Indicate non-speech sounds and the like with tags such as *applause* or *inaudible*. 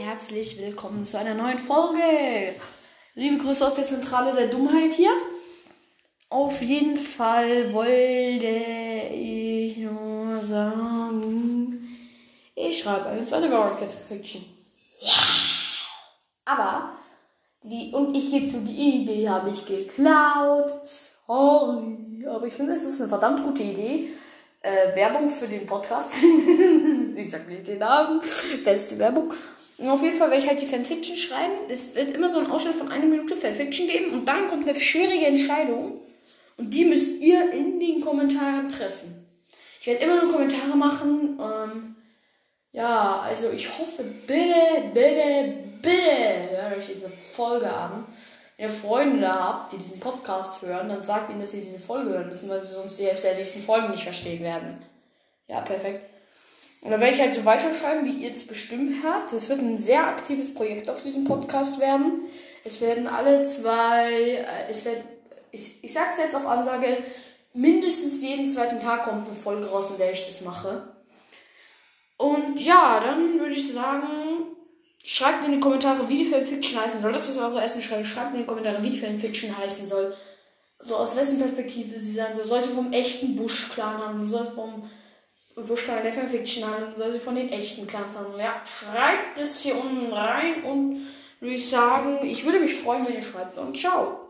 herzlich willkommen zu einer neuen Folge. Liebe Grüße aus der Zentrale der Dummheit hier. Auf jeden Fall wollte ich nur sagen, ich schreibe eine zweite Rocket Fiction. Aber die und ich gebe zu, die Idee habe ich geklaut. Sorry, aber ich finde, es ist eine verdammt gute Idee. Äh, Werbung für den Podcast. *laughs* ich sag nicht den Namen. Beste Werbung. Und auf jeden Fall werde ich halt die Fanfiction schreiben. Es wird immer so ein Ausschnitt von einer Minute Fanfiction geben und dann kommt eine schwierige Entscheidung. Und die müsst ihr in den Kommentaren treffen. Ich werde immer nur Kommentare machen. Ähm, ja, also ich hoffe, bitte, bitte, bitte hört euch diese Folge an. Wenn ihr Freunde da habt, die diesen Podcast hören, dann sagt ihnen, dass sie diese Folge hören müssen, weil sie sonst die Hälfte der nächsten Folgen nicht verstehen werden. Ja, perfekt. Und dann werde ich halt so weiterschreiben, wie ihr das bestimmt habt. Es wird ein sehr aktives Projekt auf diesem Podcast werden. Es werden alle zwei, äh, es wird, ich, ich sag's jetzt auf Ansage, mindestens jeden zweiten Tag kommt eine Folge raus, in der ich das mache. Und ja, dann würde ich sagen, schreibt in die Kommentare, wie die Fanfiction heißen soll. Das ist eure erste Schreibe. Schreibt in die Kommentare, wie die Fanfiction heißen soll. So aus wessen Perspektive sie sein soll. Soll sie vom echten Busch-Clan handeln? Soll sie vom Busch-Clan der Fanfiction handeln? Soll sie von den echten Clans handeln? Ja, schreibt es hier unten rein und würde ich sagen, ich würde mich freuen, wenn ihr schreibt. Und ciao.